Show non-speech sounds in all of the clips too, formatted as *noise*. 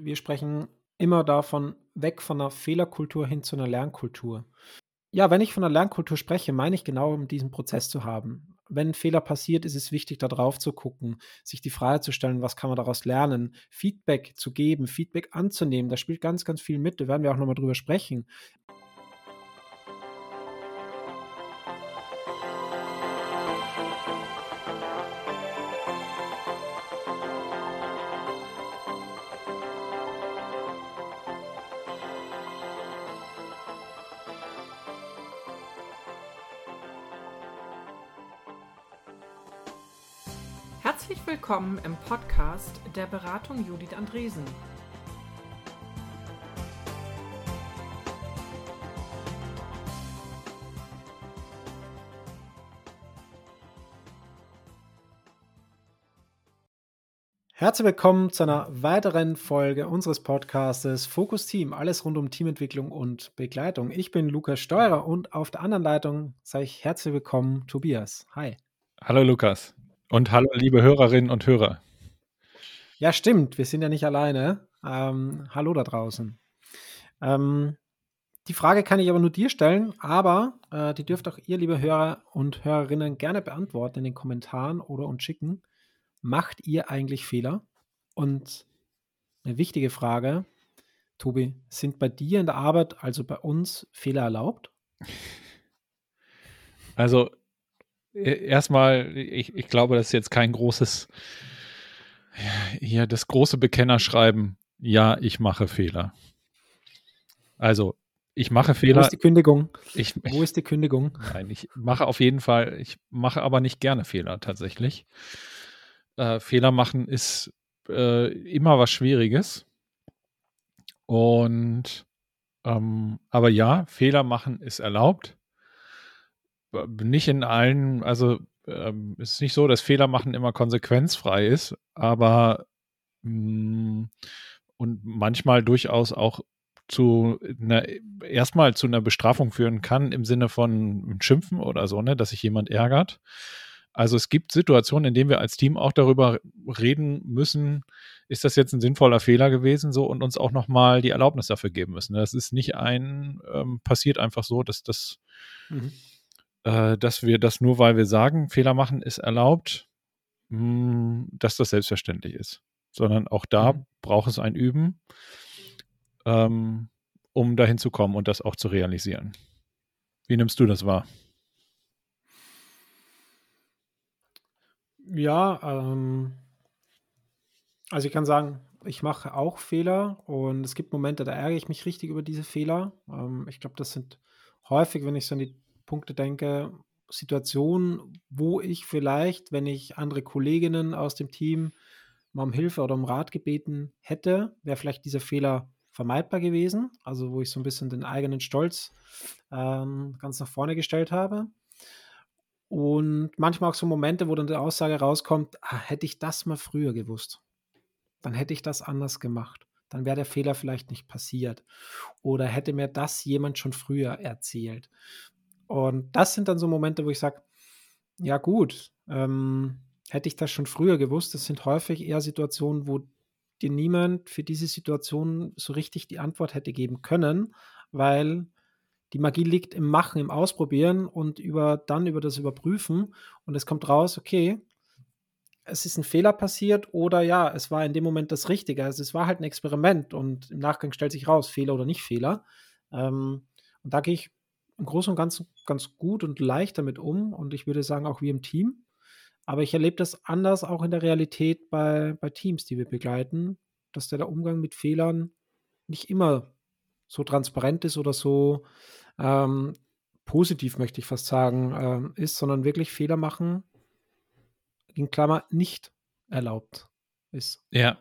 Wir sprechen immer davon weg von einer Fehlerkultur hin zu einer Lernkultur. Ja, wenn ich von einer Lernkultur spreche, meine ich genau, um diesen Prozess zu haben. Wenn ein Fehler passiert, ist es wichtig, da drauf zu gucken, sich die Frage zu stellen, was kann man daraus lernen, Feedback zu geben, Feedback anzunehmen. Da spielt ganz, ganz viel mit. Da werden wir auch nochmal drüber sprechen. Willkommen im Podcast der Beratung Judith Andresen. Herzlich willkommen zu einer weiteren Folge unseres Podcastes Fokus Team, alles rund um Teamentwicklung und Begleitung. Ich bin Lukas Steurer und auf der anderen Leitung sage ich herzlich willkommen Tobias. Hi. Hallo Lukas. Und hallo, liebe Hörerinnen und Hörer. Ja, stimmt. Wir sind ja nicht alleine. Ähm, hallo da draußen. Ähm, die Frage kann ich aber nur dir stellen, aber äh, die dürft auch ihr, liebe Hörer und Hörerinnen, gerne beantworten in den Kommentaren oder uns schicken. Macht ihr eigentlich Fehler? Und eine wichtige Frage, Tobi, sind bei dir in der Arbeit, also bei uns, Fehler erlaubt? Also erstmal, ich, ich glaube, das ist jetzt kein großes, hier das große Bekennerschreiben. Ja, ich mache Fehler. Also, ich mache Fehler. Wo ist die Kündigung? Ich, Wo ist die Kündigung? Nein, ich mache auf jeden Fall, ich mache aber nicht gerne Fehler tatsächlich. Äh, Fehler machen ist äh, immer was Schwieriges. Und ähm, aber ja, Fehler machen ist erlaubt nicht in allen, also ähm, ist nicht so, dass Fehler machen immer konsequenzfrei ist, aber mh, mm, und manchmal durchaus auch zu einer, erstmal zu einer Bestrafung führen kann im Sinne von Schimpfen oder so, ne, dass sich jemand ärgert. Also es gibt Situationen, in denen wir als Team auch darüber reden müssen, ist das jetzt ein sinnvoller Fehler gewesen, so und uns auch nochmal die Erlaubnis dafür geben müssen. Das ist nicht ein, ähm, passiert einfach so, dass das mhm äh, dass wir das nur, weil wir sagen, Fehler machen ist erlaubt, mh, hm, dass das selbstverständlich ist. Sondern auch da mhm. braucht es ein Üben, ähm, um dahin zu kommen und das auch zu realisieren. Wie nimmst du das wahr? Ja, ähm, also ich kann sagen, ich mache auch Fehler und es gibt Momente, da ärgere ich mich richtig über diese Fehler. Ähm, ich glaube, das sind häufig, wenn ich so an die Punkte denke, Situationen, wo ich vielleicht, wenn ich andere Kolleginnen aus dem Team mal um Hilfe oder um Rat gebeten hätte, wäre vielleicht dieser Fehler vermeidbar gewesen. Also wo ich so ein bisschen den eigenen Stolz ähm, ganz nach vorne gestellt habe. Und manchmal auch so Momente, wo dann die Aussage rauskommt, ah, hätte ich das mal früher gewusst, dann hätte ich das anders gemacht. Dann wäre der Fehler vielleicht nicht passiert. Oder hätte mir das jemand schon früher erzählt. Und das sind dann so Momente, wo ich sage, ja gut, ähm, hätte ich das schon früher gewusst, das sind häufig eher Situationen, wo dir niemand für diese Situation so richtig die Antwort hätte geben können, weil die Magie liegt im Machen, im Ausprobieren und über, dann über das Überprüfen. Und es kommt raus, okay, es ist ein Fehler passiert oder ja, es war in dem Moment das Richtige. Also es war halt ein Experiment und im Nachgang stellt sich raus, Fehler oder nicht Fehler. Ähm, und da gehe ich im Großen und Ganzen ganz gut und leicht damit um und ich würde sagen auch wie im Team. Aber ich erlebe das anders auch in der Realität bei, bei Teams, die wir begleiten, dass der, Umgang mit Fehlern nicht immer so transparent ist oder so ähm, positiv, möchte ich fast sagen, ähm, ist, sondern wirklich Fehler machen, in Klammer, nicht erlaubt ist. Ja,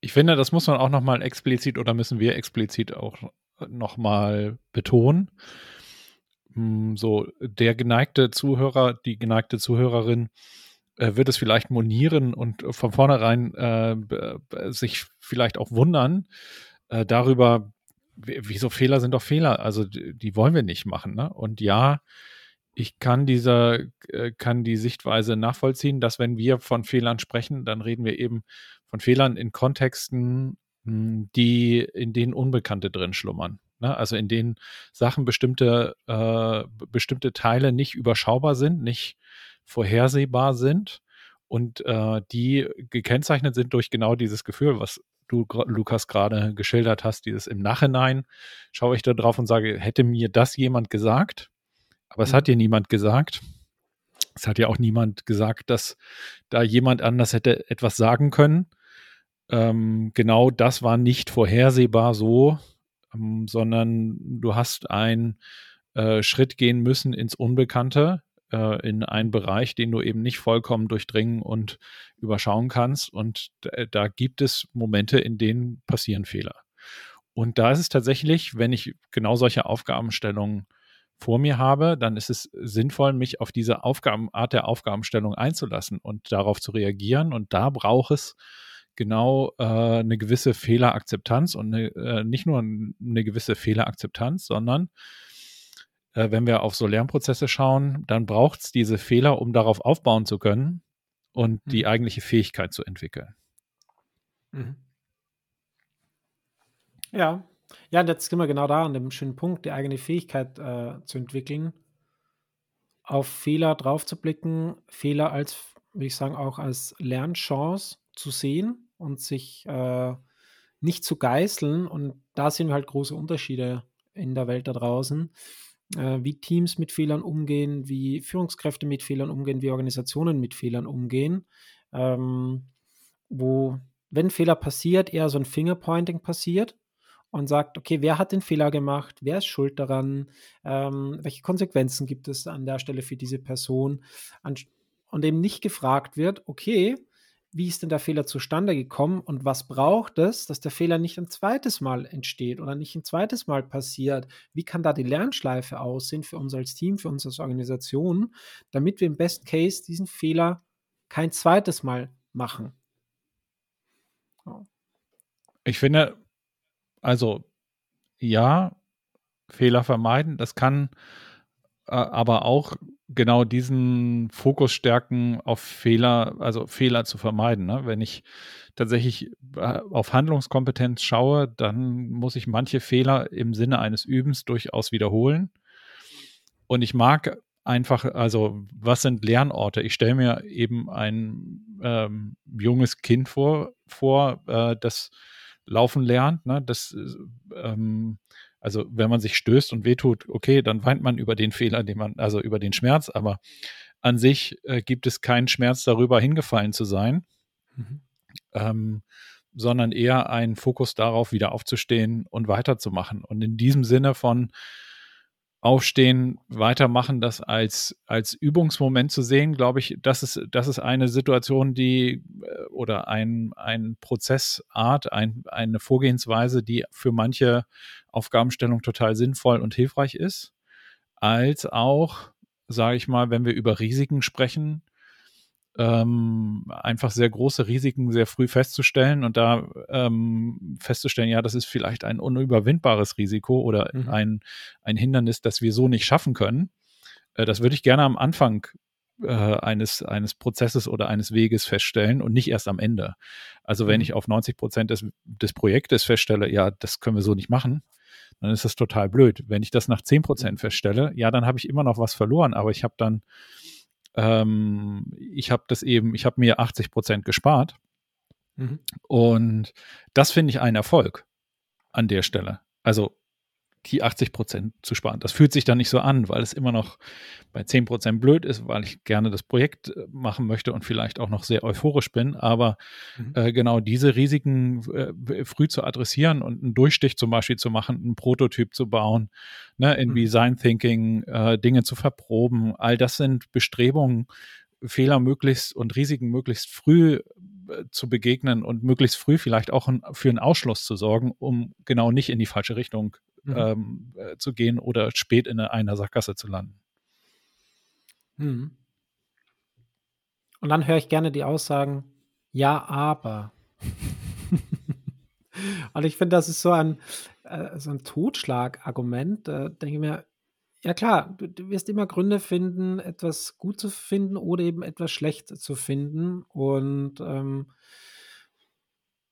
ich finde, das muss man auch nochmal explizit oder müssen wir explizit auch nochmal betonen. Hm, so der geneigte Zuhörer, die geneigte Zuhörerin äh, wird es vielleicht monieren und von vornherein äh, sich vielleicht auch wundern äh, darüber, wieso Fehler sind doch Fehler. Also die, die wollen wir nicht machen. Ne? Und ja, ich kann dieser, äh, kann die Sichtweise nachvollziehen, dass wenn wir von Fehlern sprechen, dann reden wir eben von Fehlern in Kontexten, hm, die in denen Unbekannte drin schlummern. Ne? Also in denen Sachen bestimmte, äh, bestimmte Teile nicht überschaubar sind, nicht vorhersehbar sind und äh, die gekennzeichnet sind durch genau dieses Gefühl, was du, Lukas, gerade geschildert hast, dieses im Nachhinein schaue ich da drauf und sage, hätte mir das jemand gesagt? Aber es mhm. hat dir niemand gesagt. Es hat ja auch niemand gesagt, dass da jemand anders hätte etwas sagen können. Ähm, genau das war nicht vorhersehbar so, ähm, sondern du hast einen äh, Schritt gehen müssen ins Unbekannte, äh, in einen Bereich, den du eben nicht vollkommen durchdringen und überschauen kannst. Und da, da gibt es Momente, in denen passieren Fehler. Und da ist es tatsächlich, wenn ich genau solche Aufgabenstellungen vor mir habe, dann ist es sinnvoll, mich auf diese Aufgaben, Art der Aufgabenstellung einzulassen und darauf zu reagieren. Und da braucht es genau äh, eine gewisse Fehlerakzeptanz und eine, äh, nicht nur eine gewisse Fehlerakzeptanz, sondern äh, wenn wir auf so Lernprozesse schauen, dann braucht es diese Fehler, um darauf aufbauen zu können und mhm. die eigentliche Fähigkeit zu entwickeln. Mhm. Ja, ja, jetzt sind wir genau da an dem schönen Punkt, die eigene Fähigkeit äh, zu entwickeln, auf Fehler drauf zu blicken, Fehler als, wie ich sagen, auch als Lernchance zu sehen und sich äh, nicht zu geißeln. Und da sehen wir halt große Unterschiede in der Welt da draußen, äh, wie Teams mit Fehlern umgehen, wie Führungskräfte mit Fehlern umgehen, wie Organisationen mit Fehlern umgehen, ähm, wo, wenn Fehler passiert, eher so ein Fingerpointing passiert und sagt, okay, wer hat den Fehler gemacht, wer ist schuld daran, ähm, welche Konsequenzen gibt es an der Stelle für diese Person? Und eben nicht gefragt wird, okay, wie ist denn der Fehler zustande gekommen und was braucht es, dass der Fehler nicht ein zweites Mal entsteht oder nicht ein zweites Mal passiert? Wie kann da die Lernschleife aussehen für uns als Team, für uns als Organisation, damit wir im Best Case diesen Fehler kein zweites Mal machen? Ich finde, also ja, Fehler vermeiden, das kann äh, aber auch genau diesen Fokus stärken, auf Fehler, also Fehler zu vermeiden. Ne? Wenn ich tatsächlich äh, auf Handlungskompetenz schaue, dann muss ich manche Fehler im Sinne eines Übens durchaus wiederholen. Und ich mag einfach, also was sind Lernorte? Ich stelle mir eben ein ähm, junges Kind vor, vor äh, das laufen lernt. Ne? Das, ähm, also wenn man sich stößt und wehtut, okay, dann weint man über den Fehler, den man, also über den Schmerz, aber an sich äh, gibt es keinen Schmerz darüber, hingefallen zu sein, mhm. ähm, sondern eher einen Fokus darauf, wieder aufzustehen und weiterzumachen. Und in diesem Sinne von Aufstehen, weitermachen, das als, als Übungsmoment zu sehen, glaube ich, das ist, das ist eine Situation, die äh, oder ein, ein Prozessart, ein, eine Vorgehensweise, die für manche Aufgabenstellung total sinnvoll und hilfreich ist, als auch, sage ich mal, wenn wir über Risiken sprechen, ähm, einfach sehr große Risiken sehr früh festzustellen und da ähm, festzustellen, ja, das ist vielleicht ein unüberwindbares Risiko oder mhm. ein, ein Hindernis, das wir so nicht schaffen können. Äh, das würde ich gerne am Anfang äh, eines, eines Prozesses oder eines Weges feststellen und nicht erst am Ende. Also wenn mhm. ich auf 90 Prozent des, des Projektes feststelle, ja, das können wir so nicht machen, dann ist das total blöd. Wenn ich das nach 10 Prozent mhm. feststelle, ja, dann habe ich immer noch was verloren, aber ich habe dann ähm, ich habe das eben, ich habe mir 80 Prozent gespart. Mhm. Und das finde ich ein Erfolg an der Stelle. Also die 80 Prozent zu sparen. Das fühlt sich dann nicht so an, weil es immer noch bei 10 Prozent blöd ist, weil ich gerne das Projekt äh, machen möchte und vielleicht auch noch sehr euphorisch bin. Aber mhm. äh, genau diese Risiken äh, früh zu adressieren und einen Durchstich zum Beispiel zu machen, einen Prototyp zu bauen, ne, in mhm. Design Thinking äh, Dinge zu verproben, all das sind Bestrebungen, Fehler möglichst und Risiken möglichst früh äh, zu begegnen und möglichst früh vielleicht auch für einen Ausschluss zu sorgen, um genau nicht in die falsche Richtung mhm. ähm, äh, zu gehen oder spät in einer Sackgasse zu landen. Mhm. Und dann höre ich gerne die Aussagen, ja, aber. *laughs* Und ich finde, das ist so ein, äh, so ein Totschlagargument. Da denke ich mir, ja klar, du, du, wirst immer Gründe finden, etwas gut zu finden oder eben etwas schlecht zu finden. Und ähm,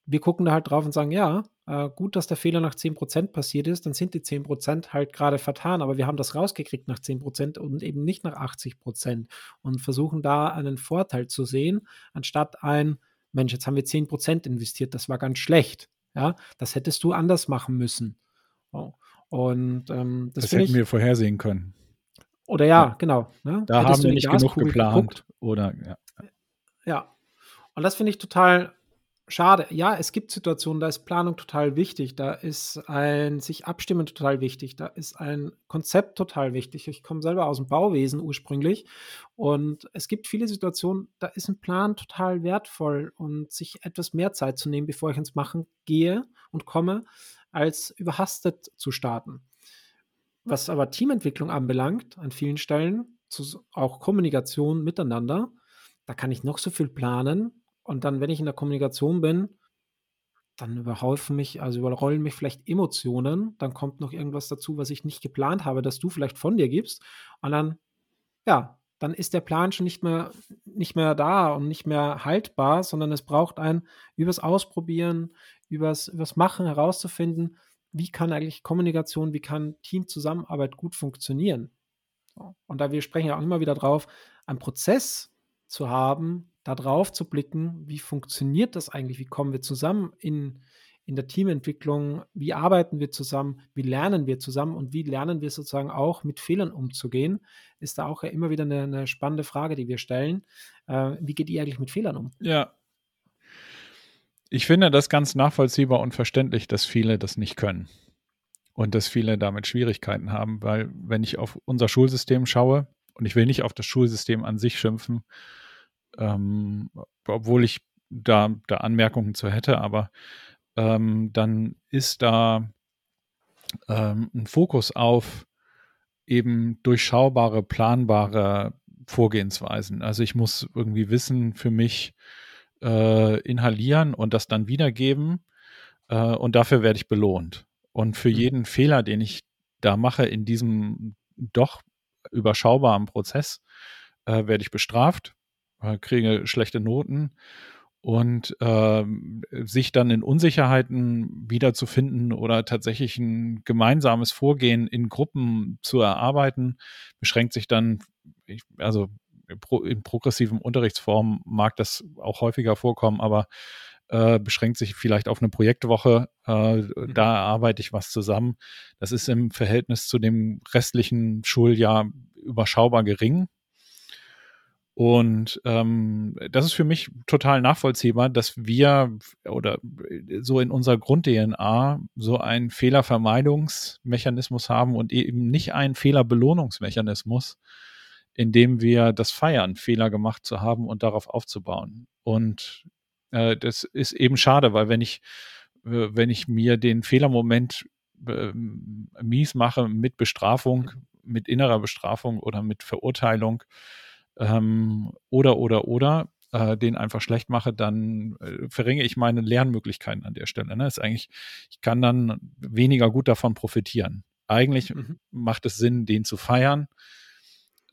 wir gucken da halt drauf und sagen, ja, äh, gut, dass der Fehler nach 10% passiert ist, dann sind die 10% halt gerade vertan, aber wir haben das rausgekriegt nach 10% und eben nicht nach 80% und versuchen da einen Vorteil zu sehen, anstatt ein, Mensch, jetzt haben wir 10% investiert, das war ganz schlecht. Ja, das hättest du anders machen müssen. Oh. Und ähm, das, das hätten ich, wir vorhersehen können. Oder ja, genau. Ne? Da Hättest haben wir nicht genug geplant. Geguckt? Oder ja. Ja. Und das finde ich total schade. Ja, es gibt Situationen, da ist Planung total wichtig, da ist ein sich abstimmen total wichtig, da ist ein Konzept total wichtig. Ich komme selber aus dem Bauwesen ursprünglich und es gibt viele Situationen, da ist ein Plan total wertvoll und sich etwas mehr Zeit zu nehmen, bevor ich ins Machen gehe und komme, als überhastet zu starten. Was aber Teamentwicklung anbelangt, an vielen Stellen, auch Kommunikation miteinander, da kann ich noch so viel planen, und dann, wenn ich in der Kommunikation bin, dann überhaufen mich, also überrollen mich vielleicht Emotionen. Dann kommt noch irgendwas dazu, was ich nicht geplant habe, dass du vielleicht von dir gibst. Und dann, ja, dann ist der Plan schon nicht mehr, nicht mehr da und nicht mehr haltbar, sondern es braucht ein übers Ausprobieren, übers, übers Machen herauszufinden, wie kann eigentlich Kommunikation, wie kann Teamzusammenarbeit gut funktionieren. Und da wir sprechen ja auch immer wieder drauf, einen Prozess zu haben, da drauf zu blicken, wie funktioniert das eigentlich, wie kommen wir zusammen in, in der Teamentwicklung, wie arbeiten wir zusammen, wie lernen wir zusammen und wie lernen wir sozusagen auch mit Fehlern umzugehen, ist da auch ja immer wieder eine, eine spannende Frage, die wir stellen. Äh, wie geht ihr eigentlich mit Fehlern um? Ja. Ich finde das ganz nachvollziehbar und verständlich, dass viele das nicht können und dass viele damit Schwierigkeiten haben, weil wenn ich auf unser Schulsystem schaue, und ich will nicht auf das Schulsystem an sich schimpfen, ähm, obwohl ich da, da Anmerkungen zu hätte, aber ähm, dann ist da ähm, ein Fokus auf eben durchschaubare, planbare Vorgehensweisen. Also ich muss irgendwie Wissen für mich äh, inhalieren und das dann wiedergeben äh, und dafür werde ich belohnt. Und für mhm. jeden Fehler, den ich da mache in diesem doch überschaubaren Prozess, äh, werde ich bestraft kriege schlechte Noten und äh, sich dann in Unsicherheiten wiederzufinden oder tatsächlich ein gemeinsames Vorgehen in Gruppen zu erarbeiten, beschränkt sich dann, ich, also in progressiven Unterrichtsformen mag das auch häufiger vorkommen, aber äh, beschränkt sich vielleicht auf eine Projektwoche. Äh, mhm. Da erarbeite ich was zusammen. Das ist im Verhältnis zu dem restlichen Schuljahr überschaubar gering. Und ähm, das ist für mich total nachvollziehbar, dass wir oder so in unserer Grund-DNA so einen Fehlervermeidungsmechanismus haben und eben nicht einen Fehlerbelohnungsmechanismus, in dem wir das feiern, Fehler gemacht zu haben und darauf aufzubauen. Und äh, das ist eben schade, weil wenn ich, äh, wenn ich mir den Fehlermoment äh, mies mache mit Bestrafung, mit innerer Bestrafung oder mit Verurteilung, ähm, oder, oder, oder äh, den einfach schlecht mache, dann äh, verringe ich meine Lernmöglichkeiten an der Stelle. Ne? Ist eigentlich, ich kann dann weniger gut davon profitieren. Eigentlich mhm. macht es Sinn, den zu feiern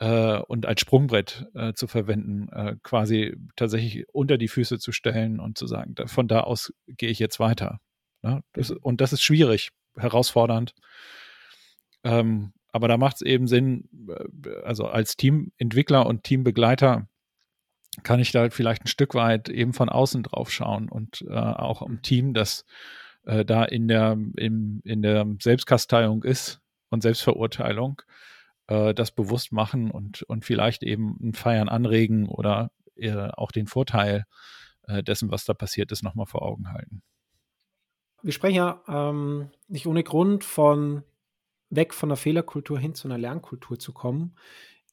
äh, und als Sprungbrett äh, zu verwenden, äh, quasi tatsächlich unter die Füße zu stellen und zu sagen, da, von da aus gehe ich jetzt weiter. Ne? Das, und das ist schwierig, herausfordernd. Ähm, aber da macht es eben Sinn, äh, also als Teamentwickler und Teambegleiter kann ich da vielleicht ein Stück weit eben von außen drauf schauen und äh, auch im Team, das äh, da in der, im, in der Selbstkasteiung ist und Selbstverurteilung, äh, das bewusst machen und, und vielleicht eben ein Feiern anregen oder äh, auch den Vorteil äh, dessen, was da passiert ist, nochmal vor Augen halten. Wir sprechen ja ähm, nicht ohne Grund von weg von der Fehlerkultur hin zu einer Lernkultur zu kommen.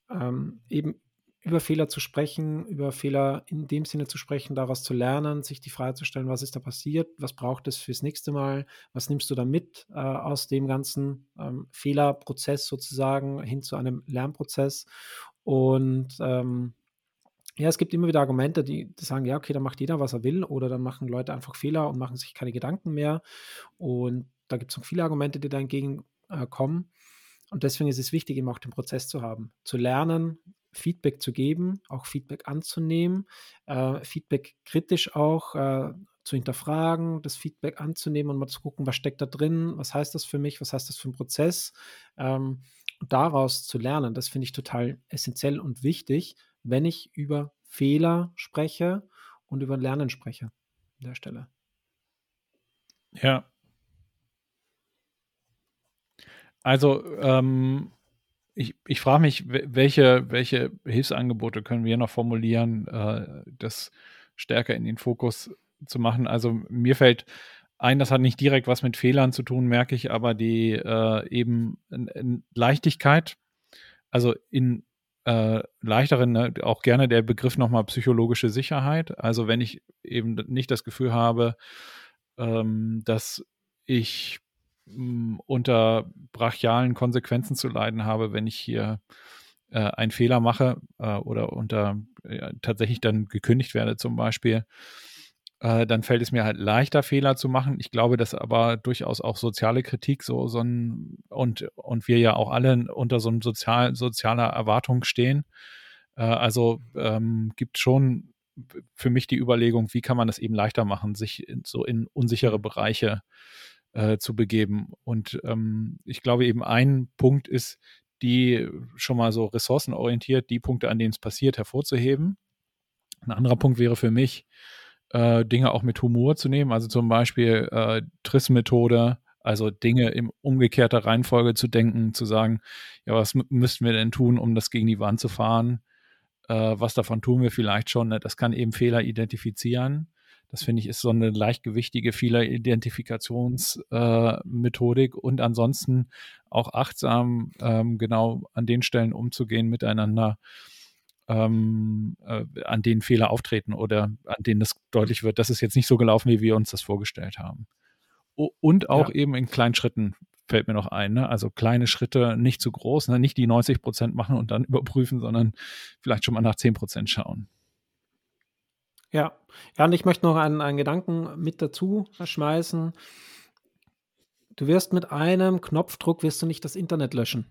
Ähm, eben über Fehler zu sprechen, über Fehler in dem Sinne zu sprechen, daraus zu lernen, sich die Frage zu stellen, was ist da passiert, was braucht es fürs nächste Mal, was nimmst du da mit äh, aus dem ganzen ähm, Fehlerprozess sozusagen hin zu einem Lernprozess. Und ähm, ja, es gibt immer wieder Argumente, die, die, sagen, ja, okay, dann macht jeder, was er will, oder dann machen Leute einfach Fehler und machen sich keine Gedanken mehr. Und da gibt es noch viele Argumente, die dagegen äh, kommen. Und deswegen ist es wichtig, eben auch den Prozess zu haben, zu lernen, Feedback zu geben, auch Feedback anzunehmen, äh, Feedback kritisch auch äh, zu hinterfragen, das Feedback anzunehmen und mal zu gucken, was steckt da drin, was heißt das für mich, was heißt das für einen Prozess ähm, und daraus zu lernen. Das finde ich total essentiell und wichtig, wenn ich über Fehler spreche und über Lernen spreche an der Stelle. Ja. Also, ähm, ich, ich frage mich, welche, welche Hilfsangebote können wir noch formulieren, äh, das stärker in den Fokus zu machen. Also mir fällt ein, das hat nicht direkt was mit Fehlern zu tun, merke ich, aber die äh, eben in, in Leichtigkeit, also in äh, leichteren, ne, auch gerne der Begriff nochmal psychologische Sicherheit. Also wenn ich eben nicht das Gefühl habe, ähm, dass ich unter brachialen Konsequenzen zu leiden habe, wenn ich hier äh, einen Fehler mache äh, oder unter äh, tatsächlich dann gekündigt werde zum Beispiel, äh, dann fällt es mir halt leichter, Fehler zu machen. Ich glaube, dass aber durchaus auch soziale Kritik so, so ein, und, und wir ja auch alle unter so einem sozial, sozialer Erwartung stehen. Äh, also ähm, gibt schon für mich die Überlegung, wie kann man es eben leichter machen, sich in, so in unsichere Bereiche äh, zu begeben. Und ähm, ich glaube eben ein Punkt ist, die schon mal so ressourcenorientiert, die Punkte, an denen es passiert, hervorzuheben. Ein anderer Punkt wäre für mich, äh, Dinge auch mit Humor zu nehmen, also zum Beispiel äh, Triss-Methode, also Dinge in umgekehrter Reihenfolge zu denken, zu sagen, ja, was müssten wir denn tun, um das gegen die Wand zu fahren? Äh, was davon tun wir vielleicht schon? Ne? Das kann eben Fehler identifizieren. Das finde ich ist so eine leichtgewichtige Fehleridentifikationsmethodik äh, und ansonsten auch achtsam ähm, genau an den Stellen umzugehen miteinander, ähm, äh, an denen Fehler auftreten oder an denen es deutlich wird, dass es jetzt nicht so gelaufen, wie wir uns das vorgestellt haben. O und auch ja. eben in kleinen Schritten fällt mir noch ein. Ne? Also kleine Schritte, nicht zu groß, ne? nicht die 90 Prozent machen und dann *laughs* überprüfen, sondern vielleicht schon mal nach 10 Prozent schauen. Ja, ja, und ich möchte noch einen, einen Gedanken mit dazu schmeißen. Du wirst mit einem Knopfdruck wirst du nicht das Internet löschen.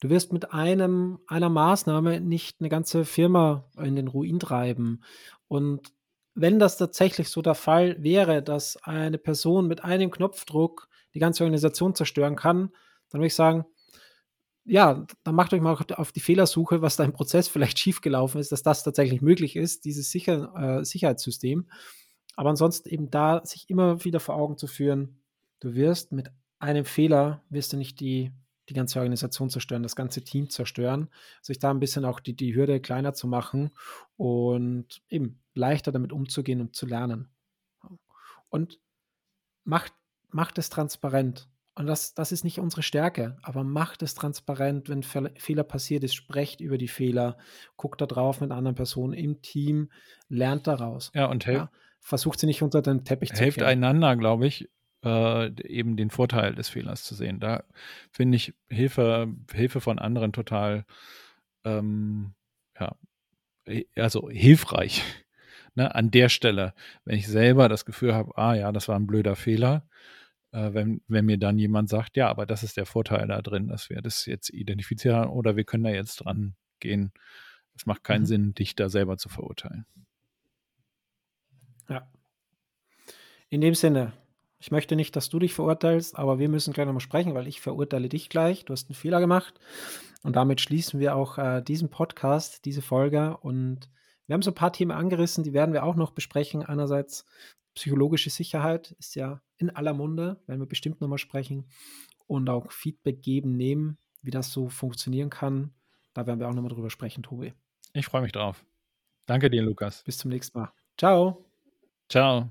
Du wirst mit einem, einer Maßnahme nicht eine ganze Firma in den Ruin treiben. Und wenn das tatsächlich so der Fall wäre, dass eine Person mit einem Knopfdruck die ganze Organisation zerstören kann, dann würde ich sagen, ja, dann macht euch mal auf die Fehlersuche, was da im Prozess vielleicht *laughs* schiefgelaufen ist, dass das tatsächlich möglich ist, dieses Sicher äh, Sicherheitssystem. Aber ansonsten eben da sich immer wieder vor Augen zu führen, du wirst mit einem Fehler, wirst du nicht die, die ganze Organisation zerstören, das ganze Team zerstören, sich da ein bisschen auch die, die Hürde kleiner zu machen und eben leichter damit umzugehen und zu lernen. Und macht, macht es transparent. Und das, das ist nicht unsere Stärke, aber macht es transparent, wenn Fehler passiert ist, sprecht über die Fehler, guckt da drauf mit anderen Personen im Team, lernt daraus. Ja, und ja, versucht sie nicht unter den Teppich zu Helft einander, glaube ich, äh, eben den Vorteil des Fehlers zu sehen. Da finde ich Hilfe, Hilfe von anderen total, ähm, ja, also hilfreich. *laughs* Ne, an der Stelle, wenn ich selber das Gefühl habe, ah ja, das war ein blöder Fehler, wenn, wenn mir dann jemand sagt, ja, aber das ist der Vorteil da drin, dass wir das jetzt identifizieren oder wir können da jetzt dran gehen. Es macht keinen mhm. Sinn, dich da selber zu verurteilen. Ja. In dem Sinne, ich möchte nicht, dass du dich verurteilst, aber wir müssen gleich nochmal sprechen, weil ich verurteile dich gleich. Du hast einen Fehler gemacht. Und damit schließen wir auch äh, diesen Podcast, diese Folge. Und wir haben so ein paar Themen angerissen, die werden wir auch noch besprechen. Einerseits psychologische Sicherheit ist ja in aller Munde, werden wir bestimmt nochmal sprechen. Und auch Feedback geben, nehmen, wie das so funktionieren kann. Da werden wir auch nochmal drüber sprechen, Tobi. Ich freue mich drauf. Danke dir, Lukas. Bis zum nächsten Mal. Ciao. Ciao.